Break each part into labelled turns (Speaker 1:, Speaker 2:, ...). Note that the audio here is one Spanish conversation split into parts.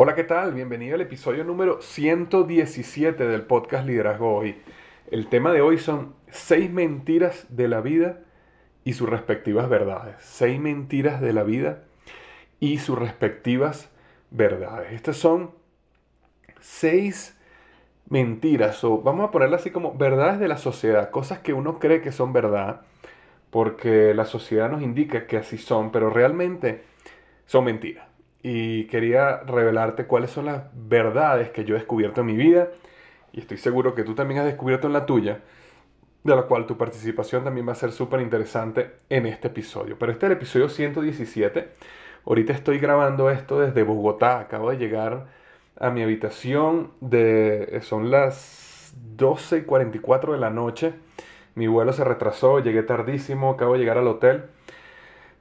Speaker 1: Hola, ¿qué tal? Bienvenido al episodio número 117 del podcast Liderazgo Hoy. El tema de hoy son seis mentiras de la vida y sus respectivas verdades. Seis mentiras de la vida y sus respectivas verdades. Estas son seis mentiras, o vamos a ponerlas así como verdades de la sociedad, cosas que uno cree que son verdad, porque la sociedad nos indica que así son, pero realmente son mentiras y quería revelarte cuáles son las verdades que yo he descubierto en mi vida y estoy seguro que tú también has descubierto en la tuya, de la cual tu participación también va a ser súper interesante en este episodio. Pero este es el episodio 117. Ahorita estoy grabando esto desde Bogotá. Acabo de llegar a mi habitación. De, son las 12 y 44 de la noche. Mi vuelo se retrasó, llegué tardísimo, acabo de llegar al hotel.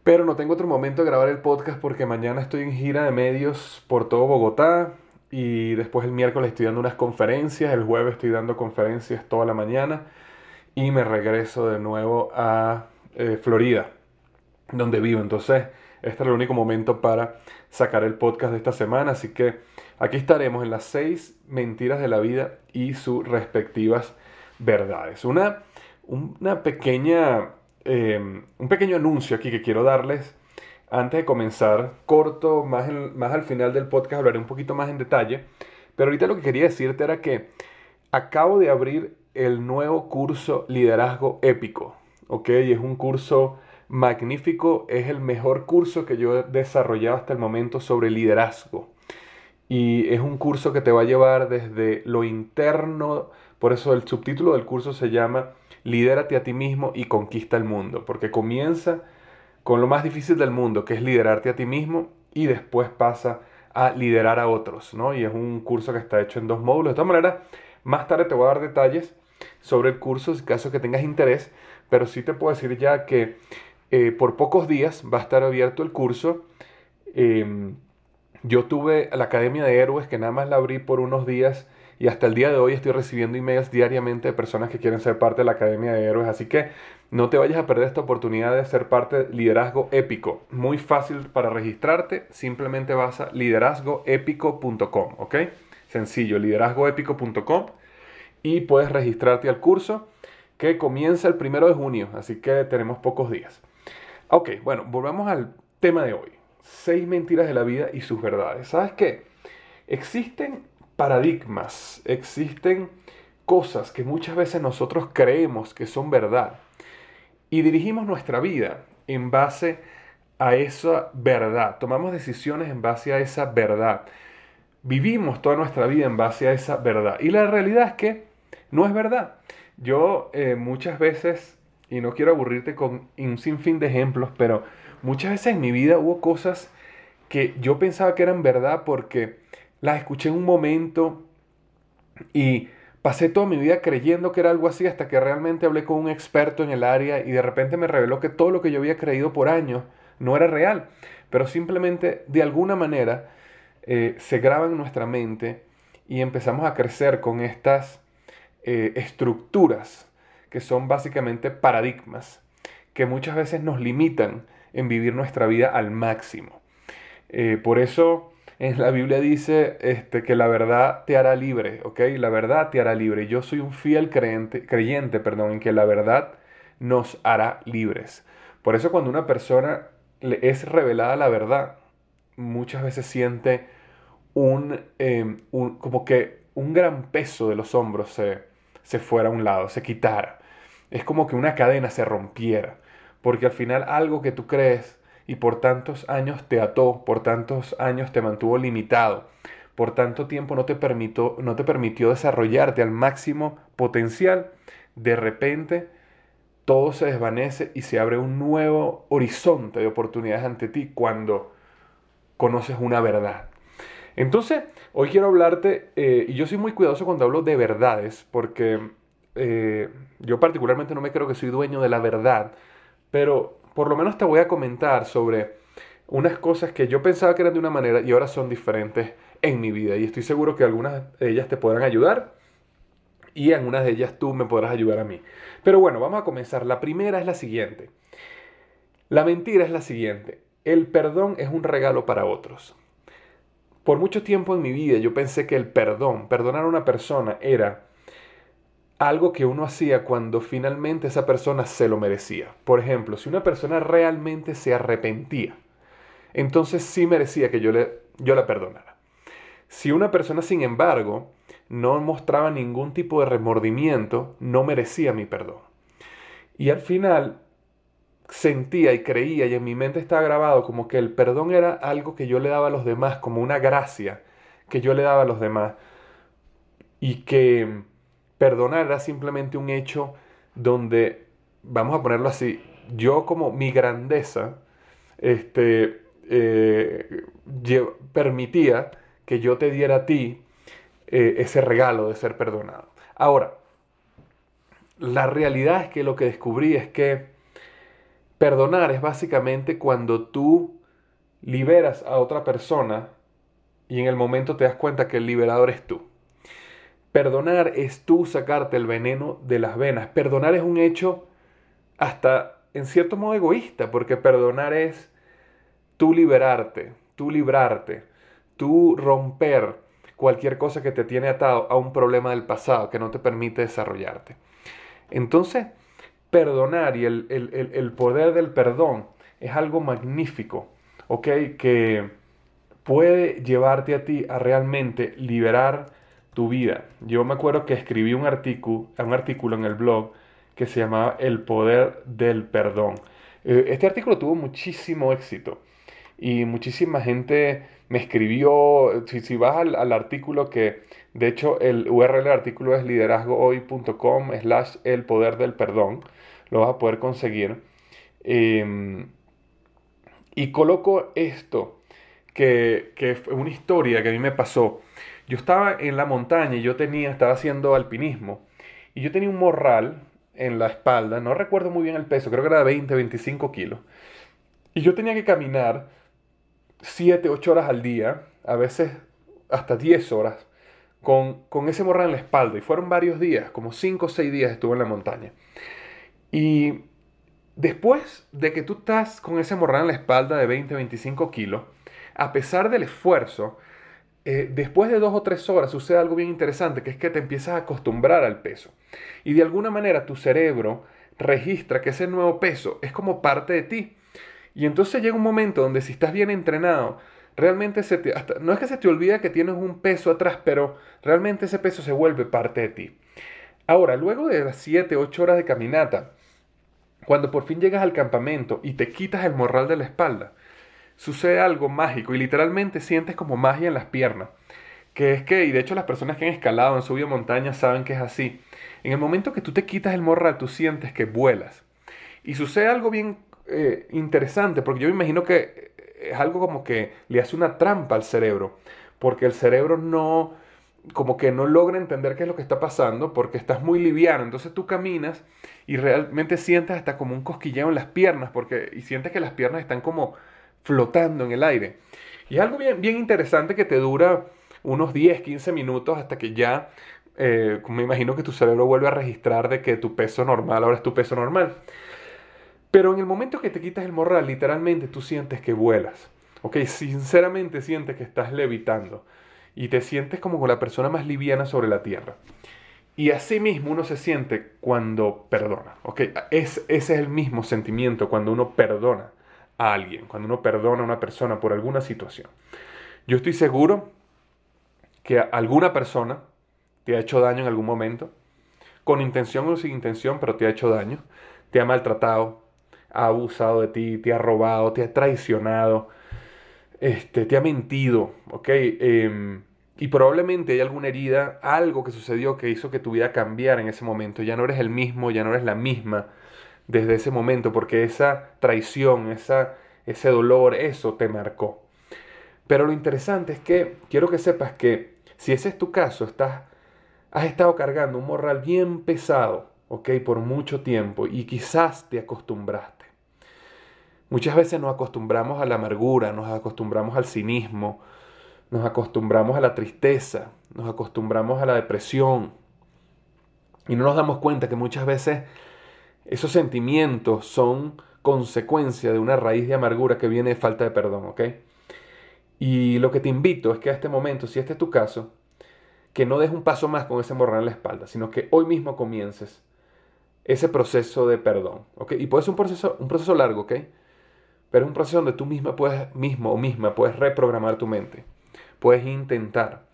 Speaker 1: Pero no tengo otro momento de grabar el podcast porque mañana estoy en gira de medios por todo Bogotá y después el miércoles estoy dando unas conferencias, el jueves estoy dando conferencias toda la mañana y me regreso de nuevo a eh, Florida, donde vivo. Entonces, este es el único momento para sacar el podcast de esta semana, así que aquí estaremos en las seis mentiras de la vida y sus respectivas verdades. Una, una pequeña Em, un pequeño anuncio aquí que quiero darles antes de comenzar, corto, más, más al final del podcast hablaré un poquito más en detalle, pero ahorita lo que quería decirte era que acabo de abrir el nuevo curso Liderazgo Épico, ¿ok? Es un curso magnífico, es el mejor curso que yo he desarrollado hasta el momento sobre liderazgo. Y es un curso que te va a llevar desde lo interno, por eso el subtítulo del curso se llama Lidérate a ti mismo y conquista el mundo, porque comienza con lo más difícil del mundo, que es liderarte a ti mismo, y después pasa a liderar a otros, ¿no? Y es un curso que está hecho en dos módulos. De todas maneras, más tarde te voy a dar detalles sobre el curso, en caso que tengas interés, pero sí te puedo decir ya que eh, por pocos días va a estar abierto el curso. Em, yo tuve la Academia de Héroes, que nada más la abrí por unos días y hasta el día de hoy estoy recibiendo emails diariamente de personas que quieren ser parte de la Academia de Héroes. Así que no te vayas a perder esta oportunidad de ser parte de Liderazgo Épico. Muy fácil para registrarte. Simplemente vas a liderazgoépico.com. ¿Ok? Sencillo, liderazgoépico.com y puedes registrarte al curso que comienza el primero de junio. Así que tenemos pocos días. Ok, bueno, volvamos al tema de hoy. Seis mentiras de la vida y sus verdades. ¿Sabes qué? Existen paradigmas, existen cosas que muchas veces nosotros creemos que son verdad y dirigimos nuestra vida en base a esa verdad. Tomamos decisiones en base a esa verdad. Vivimos toda nuestra vida en base a esa verdad. Y la realidad es que no es verdad. Yo eh, muchas veces, y no quiero aburrirte con un sinfín de ejemplos, pero muchas veces en mi vida hubo cosas que yo pensaba que eran verdad porque las escuché en un momento y pasé toda mi vida creyendo que era algo así hasta que realmente hablé con un experto en el área y de repente me reveló que todo lo que yo había creído por años no era real, pero simplemente de alguna manera eh, se graba en nuestra mente y empezamos a crecer con estas eh, estructuras que son básicamente paradigmas que muchas veces nos limitan en vivir nuestra vida al máximo. Eh, por eso en la Biblia dice este, que la verdad te hará libre, ¿ok? La verdad te hará libre. Yo soy un fiel creyente, creyente perdón, en que la verdad nos hará libres. Por eso cuando una persona le es revelada la verdad, muchas veces siente un, em, un, como que un gran peso de los hombros se, se fuera a un lado, se quitara. Es como que una cadena se rompiera, porque al final algo que tú crees y por tantos años te ató, por tantos años te mantuvo limitado, por tanto tiempo no te permitió, no te permitió desarrollarte al máximo potencial, de repente todo se desvanece y se abre un nuevo horizonte de oportunidades ante ti cuando conoces una verdad. Entonces, hoy quiero hablarte, eh, y yo soy muy cuidadoso cuando hablo de verdades, porque eh, yo particularmente no me creo que soy dueño de la verdad, pero por lo menos te voy a comentar sobre unas cosas que yo pensaba que eran de una manera y ahora son diferentes en mi vida. Y estoy seguro que algunas de ellas te podrán ayudar y en unas de ellas tú me podrás ayudar a mí. Pero bueno, vamos a comenzar. La primera es la siguiente. La mentira es la siguiente. El perdón es un regalo para otros. Por mucho tiempo en mi vida yo pensé que el perdón, perdonar a una persona, era algo que uno hacía cuando finalmente esa persona se lo merecía. Por ejemplo, si una persona realmente se arrepentía, entonces sí merecía que yo, le, yo la perdonara. Si una persona, sin embargo, no mostraba ningún tipo de remordimiento, no merecía mi perdón. Y al final sentía y creía y en mi mente estaba grabado como que el perdón era algo que yo le daba a los demás, como una gracia que yo le daba a los demás. Y que Perdonar era simplemente un hecho donde, vamos a ponerlo así, yo como mi grandeza, este, eh, permitía que yo te diera a ti eh, ese regalo de ser perdonado. Ahora, la realidad es que lo que descubrí es que perdonar es básicamente cuando tú liberas a otra persona y en el momento te das cuenta que el liberador es tú. Perdonar es tú sacarte el veneno de las venas. Perdonar es un hecho hasta en cierto modo egoísta, porque perdonar es tú liberarte, tú librarte, tú romper cualquier cosa que te tiene atado a un problema del pasado que no te permite desarrollarte. Entonces, perdonar y el, el poder del perdón es algo magnífico, ¿ok? Que puede llevarte a ti a realmente liberar tu vida. Yo me acuerdo que escribí un artículo, en el blog que se llamaba El poder del perdón. Eh, este artículo tuvo muchísimo éxito y muchísima gente me escribió, si, vas al, artículo que, de hecho, el URL del artículo es liderazgohoy.com slash el poder del perdón, lo vas a poder conseguir. Em, y coloco esto, que, que fue una historia que a mí me pasó. Yo estaba en la montaña y yo tenía, estaba haciendo alpinismo y yo tenía un morral en la espalda, no recuerdo muy bien el peso, creo que era de 20, 25 kilos. Y yo tenía que caminar 7, 8 horas al día, a veces hasta 10 horas, con, con ese morral en la espalda. Y fueron varios días, como 5 o 6 días estuve en la montaña. Y después de que tú estás con ese morral en la espalda de 20, 25 kilos, a pesar del esfuerzo, eh, después de dos o tres horas sucede algo bien interesante, que es que te empiezas a acostumbrar al peso. Y de alguna manera tu cerebro registra que ese nuevo peso es como parte de ti. Y entonces llega un momento donde si estás bien entrenado, realmente se te, no es que se te olvida que tienes un peso atrás, pero realmente ese peso se vuelve parte de ti. Ahora, luego de las 7, 8 horas de caminata, cuando por fin llegas al campamento y te quitas el morral de la espalda, sucede algo mágico y literalmente sientes como magia en las piernas. Que es que, y de hecho las personas que han escalado, han subido montañas, saben que es así. En el momento que tú te quitas el morral, tú sientes que vuelas. Y sucede algo bien eh, interesante, porque yo me imagino que es algo como que le hace una trampa al cerebro, porque el cerebro no, como que no logra entender qué es lo que está pasando, porque estás muy liviano, entonces tú caminas y realmente sientes hasta como un cosquilleo en las piernas, porque, y sientes que las piernas están como flotando en el aire. Y es algo bien, bien interesante que te dura unos 10, 15 minutos hasta que ya, eh, me imagino que tu cerebro vuelve a registrar de que tu peso normal ahora es tu peso normal. Pero en el momento que te quitas el morral, literalmente tú sientes que vuelas. Ok, sinceramente sientes que estás levitando. Y te sientes como con la persona más liviana sobre la tierra. Y así mismo uno se siente cuando perdona. Ok, es, ese es el mismo sentimiento cuando uno perdona a alguien, cuando uno perdona a una persona por alguna situación. Yo estoy seguro que alguna persona te ha hecho daño en algún momento, con intención o sin intención, pero te ha hecho daño, te ha maltratado, ha abusado de ti, te ha robado, te ha traicionado, este, te ha mentido, ¿ok? Em, y probablemente hay alguna herida, algo que sucedió que hizo que tu vida cambiara en ese momento. Ya no eres el mismo, ya no eres la misma desde ese momento, porque esa traición, esa, ese dolor, eso te marcó. Pero lo interesante es que quiero que sepas que si ese es tu caso, estás, has estado cargando un morral bien pesado, ¿ok? Por mucho tiempo y quizás te acostumbraste. Muchas veces nos acostumbramos a la amargura, nos acostumbramos al cinismo, nos acostumbramos a la tristeza, nos acostumbramos a la depresión y no nos damos cuenta que muchas veces esos sentimientos son consecuencia de una raíz de amargura que viene de falta de perdón, ¿ok? Y lo que te invito es que a este momento, si este es tu caso, que no des un paso más con ese morral en la espalda, sino que hoy mismo comiences ese proceso de perdón, ¿ok? Y puede ser un proceso, un proceso largo, ¿ok? Pero es un proceso donde tú misma puedes, mismo o misma puedes reprogramar tu mente. Puedes intentar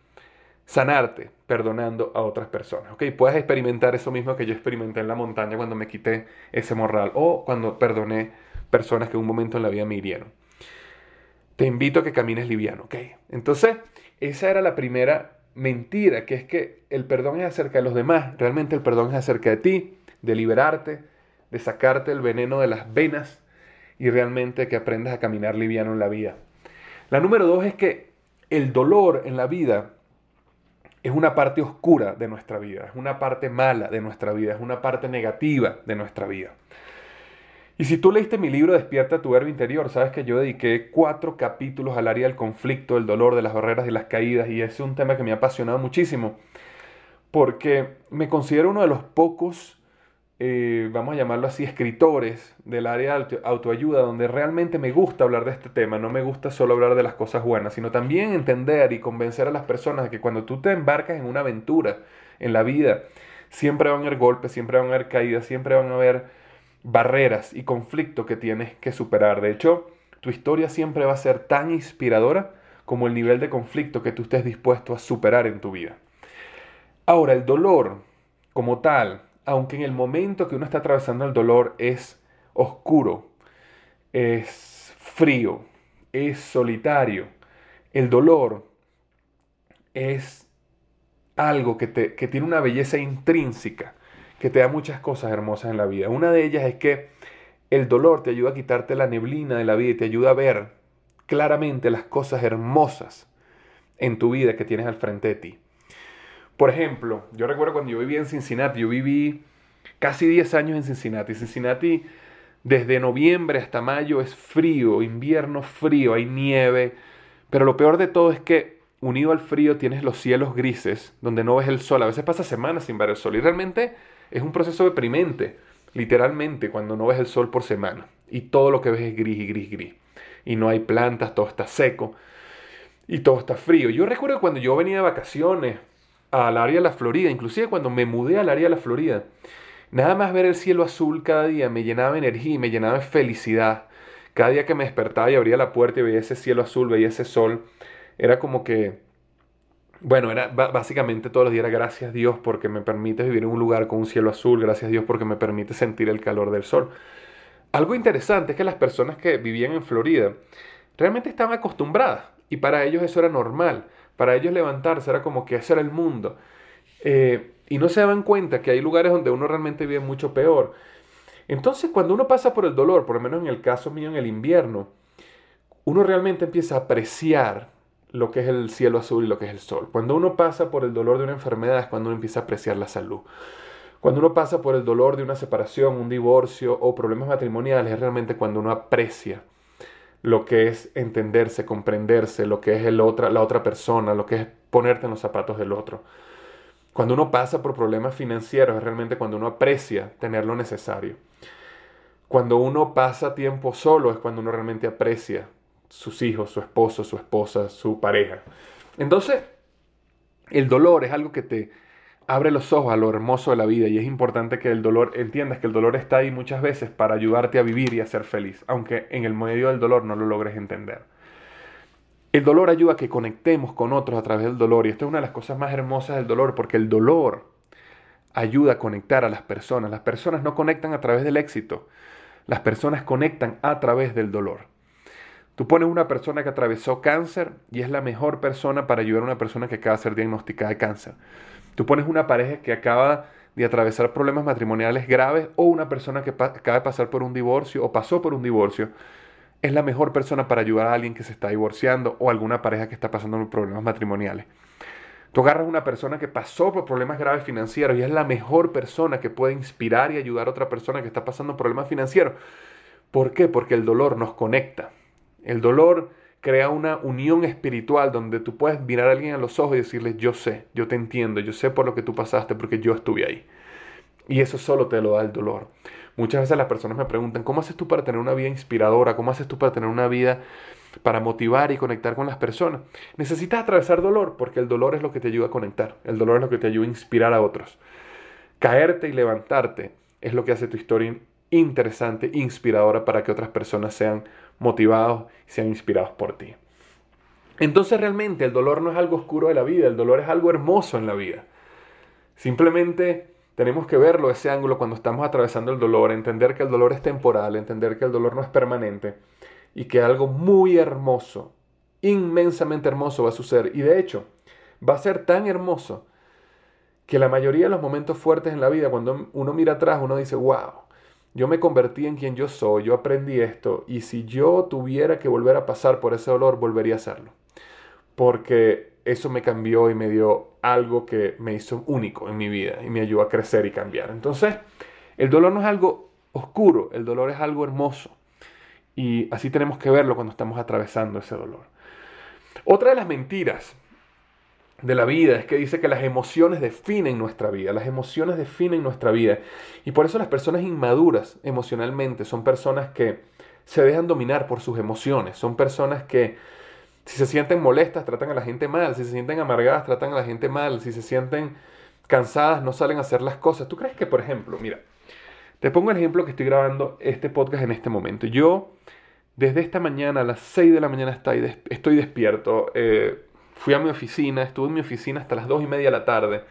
Speaker 1: sanarte perdonando a otras personas. Puedes experimentar eso mismo que yo experimenté en la montaña cuando me quité ese morral o cuando perdoné personas que en un momento en la vida me hirieron. Te invito a que camines liviano. ¿ok? Entonces, esa era la primera mentira, que es que el perdón es acerca de los demás. Realmente el perdón es acerca de ti, de liberarte, de sacarte el veneno de las venas y realmente que aprendas a caminar liviano en la vida. La número dos es que el dolor en la vida es una parte oscura de nuestra vida, es una parte mala de nuestra vida, es una parte negativa de nuestra vida. Y si tú leíste mi libro Despierta tu verbo interior, sabes que yo dediqué cuatro capítulos al área del conflicto, el dolor, de las barreras y las caídas, y es un tema que me ha apasionado muchísimo, porque me considero uno de los pocos eh, vamos a llamarlo así, escritores del área de autoayuda, donde realmente me gusta hablar de este tema, no me gusta solo hablar de las cosas buenas, sino también entender y convencer a las personas de que cuando tú te embarcas en una aventura en la vida, siempre van a haber golpes, siempre van a haber caídas, siempre van a haber barreras y conflictos que tienes que superar. De hecho, tu historia siempre va a ser tan inspiradora como el nivel de conflicto que tú estés dispuesto a superar en tu vida. Ahora, el dolor como tal, aunque en el momento que uno está atravesando el dolor es oscuro, es frío, es solitario, el dolor es algo que, te, que tiene una belleza intrínseca, que te da muchas cosas hermosas en la vida. Una de ellas es que el dolor te ayuda a quitarte la neblina de la vida y te ayuda a ver claramente las cosas hermosas en tu vida que tienes al frente de ti. Por ejemplo, yo recuerdo cuando yo vivía en Cincinnati, yo viví casi 10 años en Cincinnati. Cincinnati desde noviembre hasta mayo es frío, invierno frío, hay nieve, pero lo peor de todo es que unido al frío tienes los cielos grises, donde no ves el sol. A veces pasa semanas sin ver el sol y realmente es un proceso deprimente, literalmente, cuando no ves el sol por semana y todo lo que ves es gris y gris, gris. Y no hay plantas, todo está seco y todo está frío. Yo recuerdo cuando yo venía de vacaciones al área de la Florida, inclusive cuando me mudé al área de la Florida, nada más ver el cielo azul cada día me llenaba de energía y me llenaba de felicidad. Cada día que me despertaba y abría la puerta y veía ese cielo azul, veía ese sol, era como que, bueno, era básicamente todos los días era gracias Dios porque me permite vivir en un lugar con un cielo azul, gracias Dios porque me permite sentir el calor del sol. Algo interesante es que las personas que vivían en Florida realmente estaban acostumbradas y para ellos eso era normal. Para ellos levantarse era como que ese era el mundo. Eh, y no se daban cuenta que hay lugares donde uno realmente vive mucho peor. Entonces, cuando uno pasa por el dolor, por lo menos en el caso mío en el invierno, uno realmente empieza a apreciar lo que es el cielo azul y lo que es el sol. Cuando uno pasa por el dolor de una enfermedad es cuando uno empieza a apreciar la salud. Cuando uno pasa por el dolor de una separación, un divorcio o problemas matrimoniales es realmente cuando uno aprecia lo que es entenderse, comprenderse, lo que es el otra, la otra persona, lo que es ponerte en los zapatos del otro. Cuando uno pasa por problemas financieros es realmente cuando uno aprecia tener lo necesario. Cuando uno pasa tiempo solo es cuando uno realmente aprecia sus hijos, su esposo, su esposa, su pareja. Entonces, el dolor es algo que te abre los ojos a lo hermoso de la vida y es importante que el dolor, entiendas que el dolor está ahí muchas veces para ayudarte a vivir y a ser feliz, aunque en el medio del dolor no lo logres entender. El dolor ayuda a que conectemos con otros a través del dolor y esto es una de las cosas más hermosas del dolor porque el dolor ayuda a conectar a las personas. Las personas no conectan a través del éxito, las personas conectan a través del dolor. Tú pones una persona que atravesó cáncer y es la mejor persona para ayudar a una persona que acaba de ser diagnosticada de cáncer. Tú pones una pareja que acaba de atravesar problemas matrimoniales graves o una persona que acaba de pasar por un divorcio o pasó por un divorcio, es la mejor persona para ayudar a alguien que se está divorciando o alguna pareja que está pasando por problemas matrimoniales. Tú agarras una persona que pasó por problemas graves financieros y es la mejor persona que puede inspirar y ayudar a otra persona que está pasando problemas financieros. ¿Por qué? Porque el dolor nos conecta. El dolor crea una unión espiritual donde tú puedes mirar a alguien a los ojos y decirle, yo sé, yo te entiendo, yo sé por lo que tú pasaste porque yo estuve ahí. Y eso solo te lo da el dolor. Muchas veces las personas me preguntan, ¿cómo haces tú para tener una vida inspiradora? ¿Cómo haces tú para tener una vida para motivar y conectar con las personas? Necesitas atravesar dolor porque el dolor es lo que te ayuda a conectar. El dolor es lo que te ayuda a inspirar a otros. Caerte y levantarte es lo que hace tu historia interesante, inspiradora para que otras personas sean motivados y sean inspirados por ti. Entonces realmente el dolor no es algo oscuro de la vida, el dolor es algo hermoso en la vida. Simplemente tenemos que verlo ese ángulo cuando estamos atravesando el dolor, entender que el dolor es temporal, entender que el dolor no es permanente y que algo muy hermoso, inmensamente hermoso va a suceder. Y de hecho, va a ser tan hermoso que la mayoría de los momentos fuertes en la vida, cuando uno mira atrás, uno dice, wow, yo me convertí en quien yo soy, yo aprendí esto y si yo tuviera que volver a pasar por ese dolor, volvería a hacerlo. Porque eso me cambió y me dio algo que me hizo único en mi vida y me ayudó a crecer y cambiar. Entonces, el dolor no es algo oscuro, el dolor es algo hermoso. Y así tenemos que verlo cuando estamos atravesando ese dolor. Otra de las mentiras de la vida es que dice que las emociones definen nuestra vida, las emociones definen nuestra vida. Y por eso las personas inmaduras emocionalmente son personas que se dejan dominar por sus emociones, son personas que si se sienten molestas tratan a la gente mal, si se sienten amargadas tratan a la gente mal, si se sienten cansadas no salen a hacer las cosas. ¿Tú crees que, por ejemplo, mira, te pongo el ejemplo que estoy grabando este podcast en este momento. Yo desde esta mañana a las 6 de la mañana estoy despierto. Eh, Fui a mi oficina, estuve en mi oficina hasta las 2 y media de la tarde.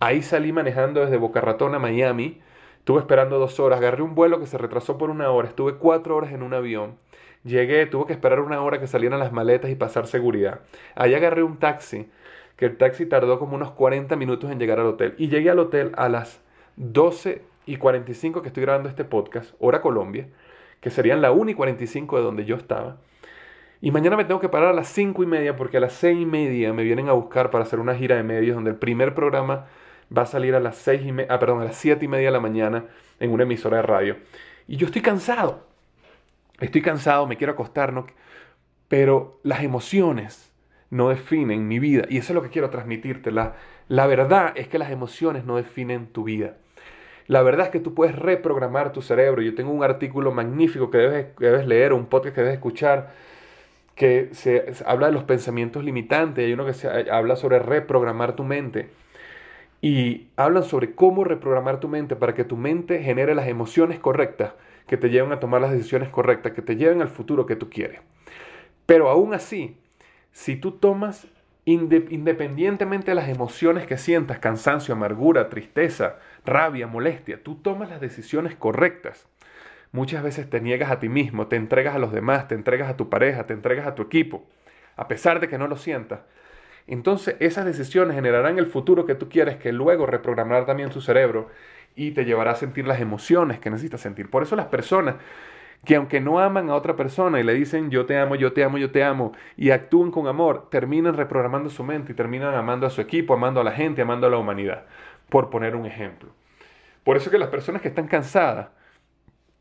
Speaker 1: Ahí salí manejando desde Boca Ratón a Miami. Estuve esperando dos horas. Agarré un vuelo que se retrasó por una hora. Estuve cuatro horas en un avión. Llegué, tuve que esperar una hora que salieran las maletas y pasar seguridad. Ahí agarré un taxi, que el taxi tardó como unos 40 minutos en llegar al hotel. Y llegué al hotel a las 12 y 45 que estoy grabando este podcast, hora Colombia, que serían la 1 y 45 de donde yo estaba. Y mañana me tengo que parar a las 5 y media porque a las 6 y media me vienen a buscar para hacer una gira de medios donde el primer programa va a salir a las 6 y ah, perdón, a las 7 y media de la mañana en una emisora de radio. Y yo estoy cansado. Estoy cansado, me quiero acostar, ¿no? pero las emociones no definen mi vida. Y eso es lo que quiero transmitirte. La, la verdad es que las emociones no definen tu vida. La verdad es que tú puedes reprogramar tu cerebro. Yo tengo un artículo magnífico que debes, que debes leer, un podcast que debes escuchar que se, habla de los pensamientos limitantes, hay uno que se habla sobre reprogramar tu mente. Y hablan sobre cómo reprogramar tu mente para que tu mente genere las emociones correctas que te lleven a tomar las decisiones correctas, que te lleven al futuro que tú quieres. Pero aún así, si tú tomas independientemente de las emociones que sientas, cansancio, amargura, tristeza, rabia, molestia, tú tomas las decisiones correctas. Muchas veces te niegas a ti mismo, te entregas a los demás, te entregas a tu pareja, te entregas a tu equipo, a pesar de que no lo sientas. Entonces esas decisiones generarán el futuro que tú quieres, que luego reprogramará también tu cerebro y te llevará a sentir las emociones que necesitas sentir. Por eso las personas que aunque no aman a otra persona y le dicen yo te amo, yo te amo, yo te amo, y actúan con amor, terminan reprogramando su mente y terminan amando a su equipo, amando a la gente, amando a la humanidad, por poner un ejemplo. Por eso que las personas que están cansadas,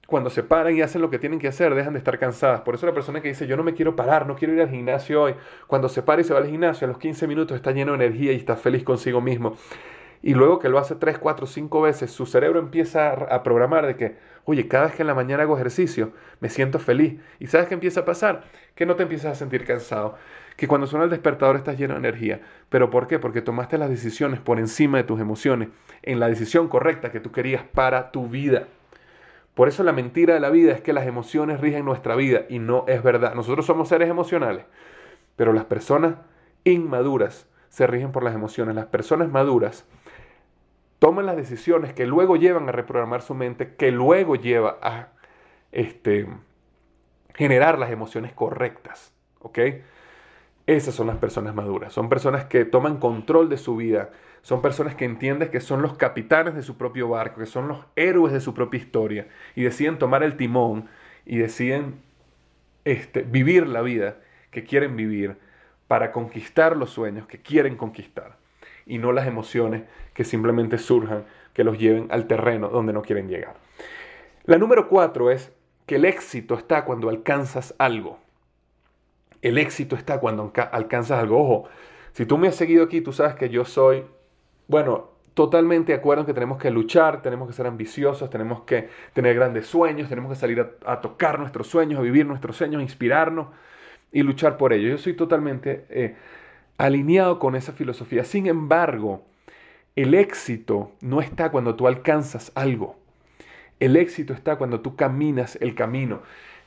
Speaker 1: cuando se paran y hacen lo que tienen que hacer, dejan de estar cansadas. Por eso la persona que dice, yo no me quiero parar, no quiero ir al gimnasio hoy, cuando se para y se va al gimnasio, a los 15 minutos está lleno de energía y está feliz consigo mismo. Y luego que lo hace 3, 4, 5 veces, su cerebro empieza a programar de que, oye, cada vez que en la mañana hago ejercicio, me siento feliz. ¿Y sabes qué empieza a pasar? Que no te empiezas a sentir cansado. Que cuando suena el despertador estás lleno de energía. ¿Pero por qué? Porque tomaste las decisiones por encima de tus emociones, en la decisión correcta que tú querías para tu vida. Por eso la mentira de la vida es que las emociones rigen nuestra vida y no es verdad. Nosotros somos seres emocionales, pero las personas inmaduras se rigen por las emociones. Las personas maduras toman las decisiones que luego llevan a reprogramar su mente, que luego lleva a este, generar las emociones correctas. ¿Ok? Esas son las personas maduras. Son personas que toman control de su vida. Son personas que entienden que son los capitanes de su propio barco, que son los héroes de su propia historia y deciden tomar el timón y deciden este, vivir la vida que quieren vivir para conquistar los sueños que quieren conquistar y no las emociones que simplemente surjan, que los lleven al terreno donde no quieren llegar. La número cuatro es que el éxito está cuando alcanzas algo. El éxito está cuando alcanzas algo. Ojo, si tú me has seguido aquí, tú sabes que yo soy, bueno, totalmente de acuerdo en que tenemos que luchar, tenemos que ser ambiciosos, tenemos que tener grandes sueños, tenemos que salir a, tocar nuestros sueños, a vivir nuestros sueños, a inspirarnos y luchar por ello. Yo soy totalmente eh, alineado con esa filosofía. Sin embargo, el éxito no está cuando tú alcanzas algo. El éxito está cuando tú caminas el camino.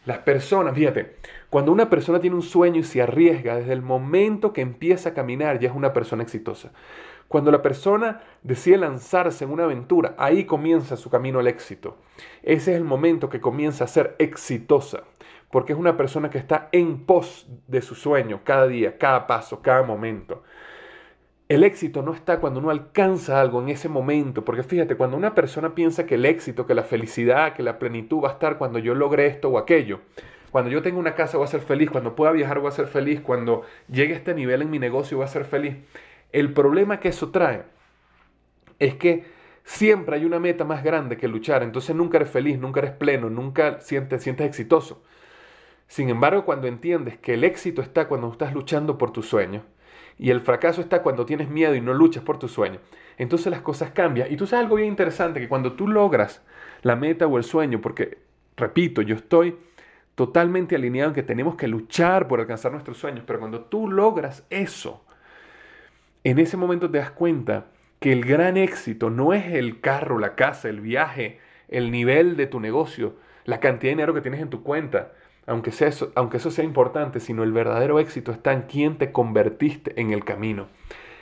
Speaker 1: Las personas, fíjate, cuando una persona tiene un sueño y se arriesga, desde el momento que empieza a caminar ya es una persona exitosa. Cuando la persona decide lanzarse en una aventura, ahí comienza su camino al éxito. Ese es el momento que comienza a ser exitosa porque es una persona que está en pos de su sueño cada día, cada paso, cada momento. El éxito no está cuando uno alcanza algo en ese momento, porque fíjate, cuando una persona piensa que el éxito, que la felicidad, que la plenitud va a estar cuando yo logre esto o aquello, cuando yo tenga una casa voy a ser feliz, cuando pueda viajar voy a ser feliz, cuando llegue a este nivel en mi negocio voy a ser feliz. El problema que eso trae es que siempre hay una meta más grande que luchar, entonces nunca eres feliz, nunca eres pleno, nunca sientes, sientes exitoso. Sin embargo, cuando entiendes que el éxito está cuando estás luchando por tu sueño y el fracaso está cuando tienes miedo y no luchas por tu sueño, entonces las cosas cambian. Y tú sabes algo bien interesante, que cuando tú logras la meta o el sueño, porque, repito, yo estoy totalmente alineado en que tenemos que luchar por alcanzar nuestros sueños, pero cuando tú logras eso, en ese momento te das cuenta que el gran éxito no es el carro, la casa, el viaje, el nivel de tu negocio, la cantidad de dinero que tienes en tu cuenta, aunque, eso, aunque eso sea importante, sino el verdadero éxito está en quién te convertiste en el camino.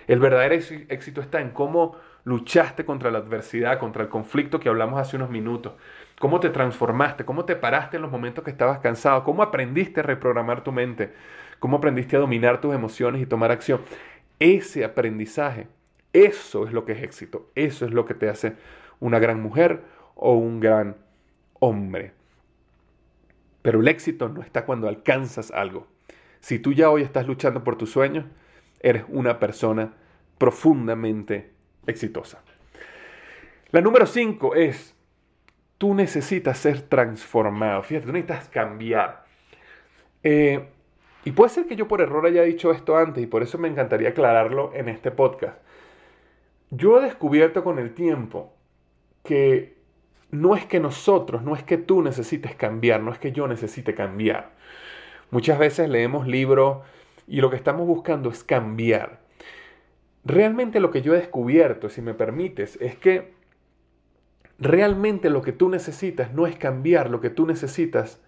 Speaker 1: El verdadero éxito está en cómo luchaste contra la adversidad, contra el conflicto que hablamos hace unos minutos, cómo te transformaste, cómo te paraste en los momentos que estabas cansado, cómo aprendiste a reprogramar tu mente, cómo aprendiste a dominar tus emociones y tomar acción. Ese aprendizaje, eso es lo que es éxito, eso es lo que te hace una gran mujer o un gran hombre. Pero el éxito no está cuando alcanzas algo. Si tú ya hoy estás luchando por tus sueños, eres una persona profundamente exitosa. La número 5 es, tú necesitas ser transformado. Fíjate, tú necesitas cambiar. Eh, y puede ser que yo por error haya dicho esto antes y por eso me encantaría aclararlo en este podcast. Yo he descubierto con el tiempo que no es que nosotros, no es que tú necesites cambiar, no es que yo necesite cambiar. Muchas veces leemos libros y lo que estamos buscando es cambiar. Realmente lo que yo he descubierto, si me permites, es que realmente lo que tú necesitas no es cambiar, lo que tú necesitas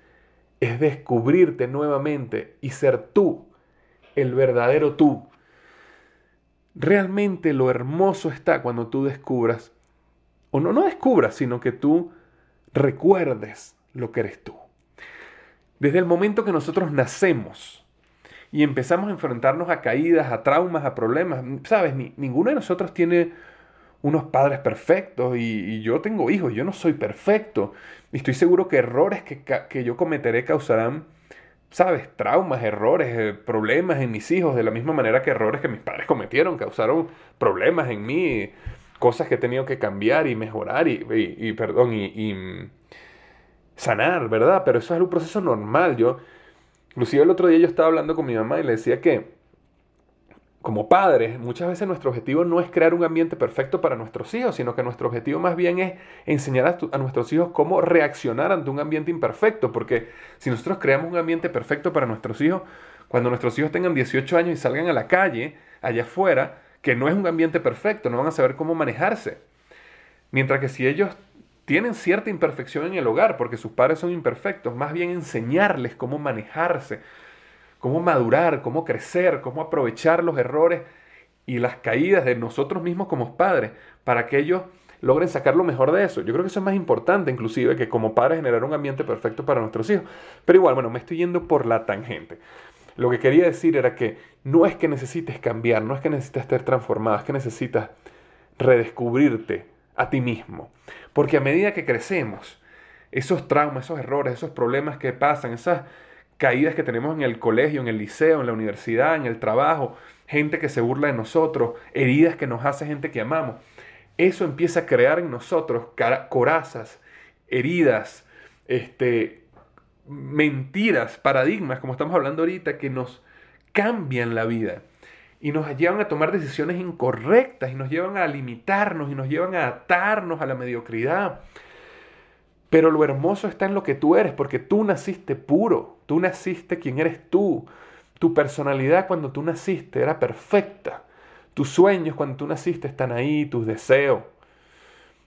Speaker 1: es descubrirte nuevamente y ser tú, el verdadero tú. Realmente lo hermoso está cuando tú descubras, o no, no descubras, sino que tú recuerdes lo que eres tú. Desde el momento que nosotros nacemos y empezamos a enfrentarnos a caídas, a traumas, a problemas, sabes, ninguno de nosotros tiene unos padres perfectos y, yo tengo hijos, yo no soy perfecto. Y estoy seguro que errores que, que yo cometeré causarán, sabes, traumas, errores, eh, problemas en mis hijos, de la misma manera que errores que mis padres cometieron causaron problemas en mí, cosas que he tenido que cambiar y mejorar y, y perdón, y, mm, sanar, ¿verdad? Pero eso es un proceso normal. Yo, inclusive el otro día yo estaba hablando con mi mamá y le decía que como padres, muchas veces nuestro objetivo no es crear un ambiente perfecto para nuestros hijos, sino que nuestro objetivo más bien es enseñar a, nuestros hijos cómo reaccionar ante un ambiente imperfecto, porque si nosotros creamos un ambiente perfecto para nuestros hijos, cuando nuestros hijos tengan 18 años y salgan a la calle, allá afuera, que no es un ambiente perfecto, no van a saber cómo manejarse. Mientras que si ellos tienen cierta imperfección en el hogar, porque sus padres son imperfectos, más bien enseñarles cómo manejarse, cómo madurar, cómo crecer, cómo aprovechar los errores y las caídas de nosotros mismos como padres para que ellos logren sacar lo mejor de eso. Yo creo que eso es más importante inclusive que como padres generar un ambiente perfecto para nuestros hijos. Pero igual, bueno, me estoy yendo por la tangente. Lo que quería decir era que no es que necesites cambiar, no es que necesites estar transformado, es que necesitas redescubrirte a ti mismo. Porque a medida que crecemos, esos traumas, esos errores, esos problemas que pasan, esas caídas que tenemos en el colegio, en el liceo, en la universidad, en el trabajo, gente que se burla de nosotros, heridas que nos hace gente que amamos. Eso empieza a crear en nosotros corazas, heridas, este, mentiras, paradigmas, como estamos hablando ahorita, que nos cambian la vida y nos llevan a tomar decisiones incorrectas y nos llevan a limitarnos y nos llevan a atarnos a la mediocridad. Pero lo hermoso está en lo que tú eres, porque tú naciste puro, tú naciste quien eres tú. Tu personalidad cuando tú naciste era perfecta. Tus sueños cuando tú naciste están ahí, tus deseos.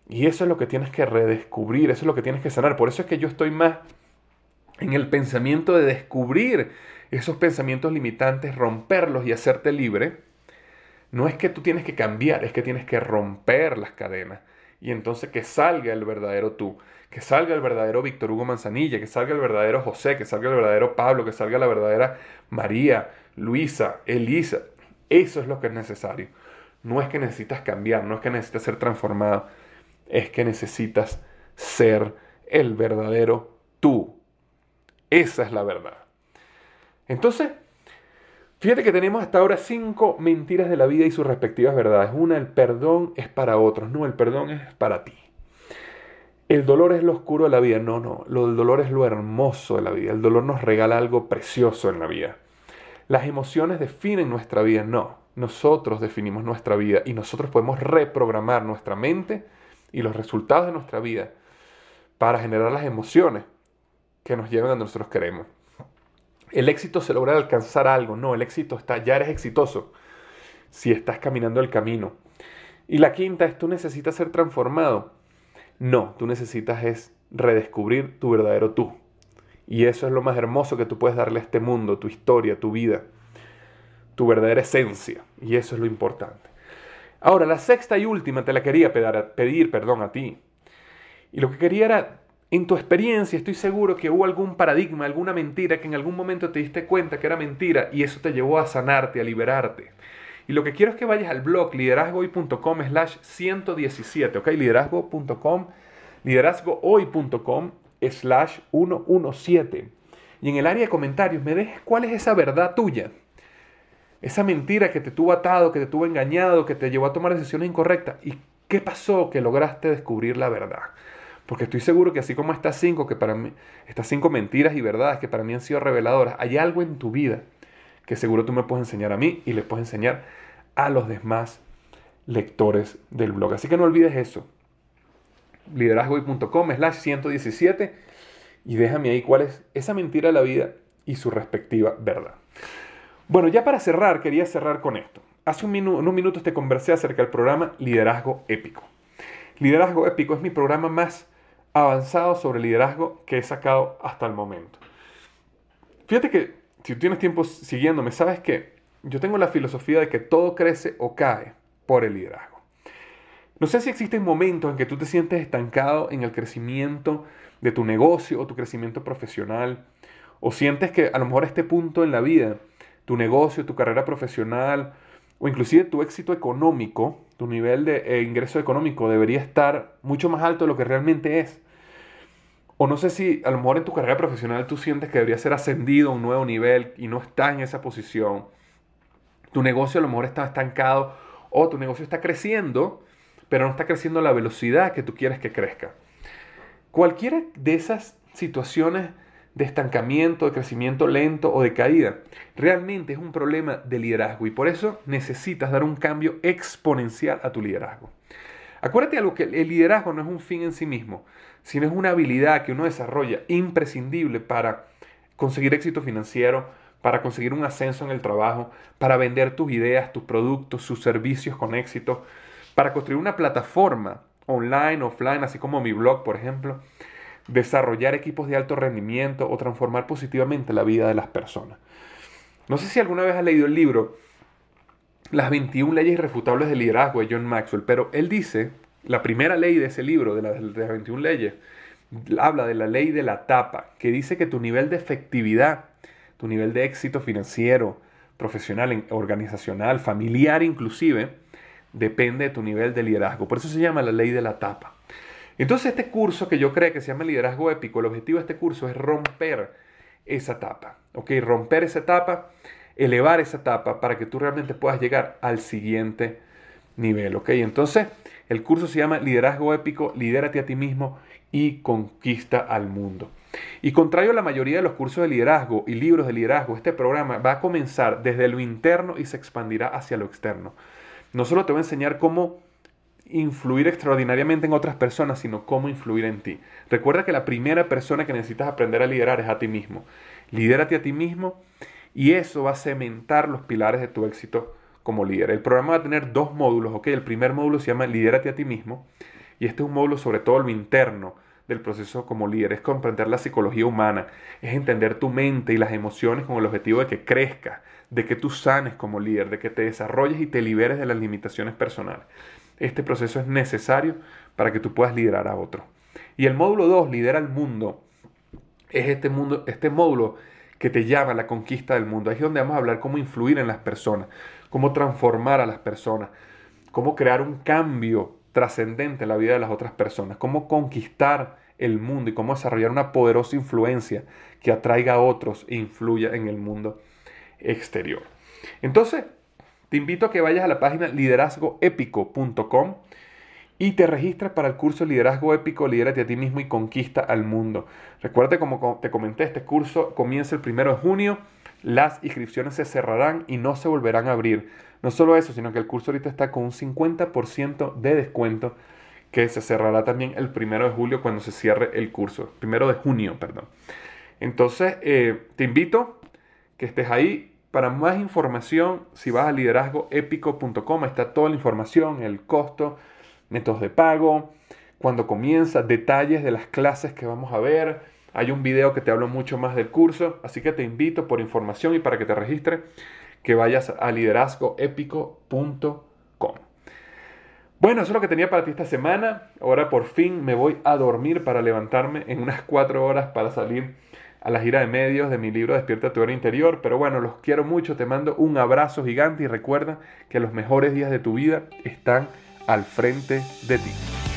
Speaker 1: Y eso es lo que tienes que redescubrir, eso es lo que tienes que sanar. Por eso es que yo estoy más en el pensamiento de descubrir esos pensamientos limitantes, romperlos y hacerte libre. No es que tú tienes que cambiar, es que tienes que romper las cadenas. Y entonces que salga el verdadero tú que salga el verdadero Víctor Hugo Manzanilla, que salga el verdadero José, que salga el verdadero Pablo, que salga la verdadera María, Luisa, Elisa. Eso es lo que es necesario. No es que necesitas cambiar, no es que necesitas ser transformado, es que necesitas ser el verdadero tú. Esa es la verdad. Entonces, fíjate que tenemos hasta ahora cinco mentiras de la vida y sus respectivas verdades. Una, el perdón es para otros, no, el perdón es para ti el dolor es lo oscuro de la vida. No, no, el dolor es lo hermoso de la vida. El dolor nos regala algo precioso en la vida. Las emociones definen nuestra vida. No, nosotros definimos nuestra vida y nosotros podemos reprogramar nuestra mente y los resultados de nuestra vida para generar las emociones que nos lleven a donde nosotros queremos. El éxito se logra alcanzar algo. No, el éxito está, ya eres exitoso si estás caminando el camino. Y la quinta es tú necesitas ser transformado. No, tú necesitas es redescubrir tu verdadero tú. Y eso es lo más hermoso que tú puedes darle a este mundo, tu historia, tu vida, tu verdadera esencia. Y eso es lo importante. Ahora, la sexta y última te la quería pedir, perdón, a ti. Y lo que quería era, en tu experiencia, estoy seguro que hubo algún paradigma, alguna mentira que en algún momento te diste cuenta que era mentira y eso te llevó a sanarte, a liberarte. Y lo que quiero es que vayas al blog liderazgohoy.com slash 117, ¿ok? Liderazgo.com, liderazgohoy.com slash 117. Y en el área de comentarios me dejes cuál es esa verdad tuya. Esa mentira que te tuvo atado, que te tuvo engañado, que te llevó a tomar decisiones incorrectas. ¿Y qué pasó que lograste descubrir la verdad? Porque estoy seguro que así como estas cinco, que para mí, estas cinco mentiras y verdades que para mí han sido reveladoras, hay algo en tu vida que seguro tú me puedes enseñar a mí y le puedes enseñar a los demás lectores del blog. Así que no olvides eso. liderazgoy.com slash 117 y déjame ahí cuál es esa mentira de la vida y su respectiva verdad. Bueno, ya para cerrar, quería cerrar con esto. Hace un unos minutos te conversé acerca del programa Liderazgo Épico. Liderazgo Épico es mi programa más avanzado sobre liderazgo que he sacado hasta el momento. Fíjate que si tienes tiempo siguiéndome, sabes que yo tengo la filosofía de que todo crece o cae por el liderazgo. No sé si existen momentos en que tú te sientes estancado en el crecimiento de tu negocio o tu crecimiento profesional, o sientes que a lo mejor a este punto en la vida, tu negocio, tu carrera profesional, o inclusive tu éxito económico, tu nivel de eh, ingreso económico debería estar mucho más alto de lo que realmente es. O no sé si a lo mejor en tu carrera profesional tú sientes que debería ser ascendido a un nuevo nivel y no está en esa posición. Tu negocio a lo mejor está estancado o tu negocio está creciendo, pero no está creciendo a la velocidad que tú quieres que crezca. Cualquiera de esas situaciones de estancamiento, de crecimiento lento o de caída, realmente es un problema de liderazgo y por eso necesitas dar un cambio exponencial a tu liderazgo. Acuérdate algo que el liderazgo no es un fin en sí mismo, sino es una habilidad que uno desarrolla imprescindible para conseguir éxito financiero, para conseguir un ascenso en el trabajo, para vender tus ideas, tus productos, sus servicios con éxito, para construir una plataforma online, offline, así como mi blog, por ejemplo, desarrollar equipos de alto rendimiento o transformar positivamente la vida de las personas. No sé si alguna vez has leído el libro Las 21 leyes irrefutables del liderazgo de John Maxwell, pero él dice, la primera ley de ese libro, de, las 21 leyes, habla de la ley de la tapa, que dice que tu nivel de efectividad, tu nivel de éxito financiero, profesional, organizacional, familiar inclusive, depende de tu nivel de liderazgo. Por eso se llama la ley de la tapa. Entonces este curso que yo creo que se llama Liderazgo Épico, el objetivo de este curso es romper esa etapa, ¿ok? Romper esa etapa, elevar esa etapa para que tú realmente puedas llegar al siguiente nivel, ¿ok? Entonces el curso se llama Liderazgo Épico, lidérate a ti mismo y conquista al mundo. Y contrario a la mayoría de los cursos de liderazgo y libros de liderazgo, este programa va a comenzar desde lo interno y se expandirá hacia lo externo. No solo te voy a enseñar cómo influir extraordinariamente en otras personas, sino cómo influir en ti. Recuerda que la primera persona que necesitas aprender a liderar es a ti mismo. Lidérate a ti mismo y eso va a cementar los pilares de tu éxito como líder. El programa va a tener dos módulos, ¿ok? El primer módulo se llama Lidérate a ti mismo y este es un módulo sobre todo lo interno del proceso como líder, es comprender la psicología humana, es entender tu mente y las emociones con el objetivo de que crezcas, de que tú sanes como líder, de que te desarrolles y te liberes de las limitaciones personales. Este proceso es necesario para que tú puedas liderar a otro. Y el módulo 2, lidera el mundo, es este, mundo, este módulo que te llama a la conquista del mundo. Ahí es donde vamos a hablar cómo influir en las personas, cómo transformar a las personas, cómo crear un cambio trascendente en la vida de las otras personas, cómo conquistar el mundo y cómo desarrollar una poderosa influencia que atraiga a otros e influya en el mundo exterior. Entonces, te invito a que vayas a la página liderazgoépico.com y te registres para el curso Liderazgo Épico, Lidérate a ti mismo y conquista al mundo. Recuerda, como te comenté, este curso comienza el primero de junio, las inscripciones se cerrarán y no se volverán a abrir. No solo eso, sino que el curso ahorita está con un 50% de descuento que se cerrará también el primero de julio cuando se cierre el curso. Primero de junio, perdón. Entonces, eh, te invito que estés ahí para más información, si vas a liderazgoepico.com, está toda la información, el costo, métodos de pago, cuando comienza, detalles de las clases que vamos a ver. Hay un video que te hablo mucho más del curso, así que te invito por información y para que te registres, que vayas a liderazgoepico.com. Bueno, eso es lo que tenía para ti esta semana. Ahora por fin me voy a dormir para levantarme en unas cuatro horas para salir a la gira de medios de mi libro Despierta tu hora interior. Pero bueno, los quiero mucho, te mando un abrazo gigante y recuerda que los mejores días de tu vida están al frente de ti.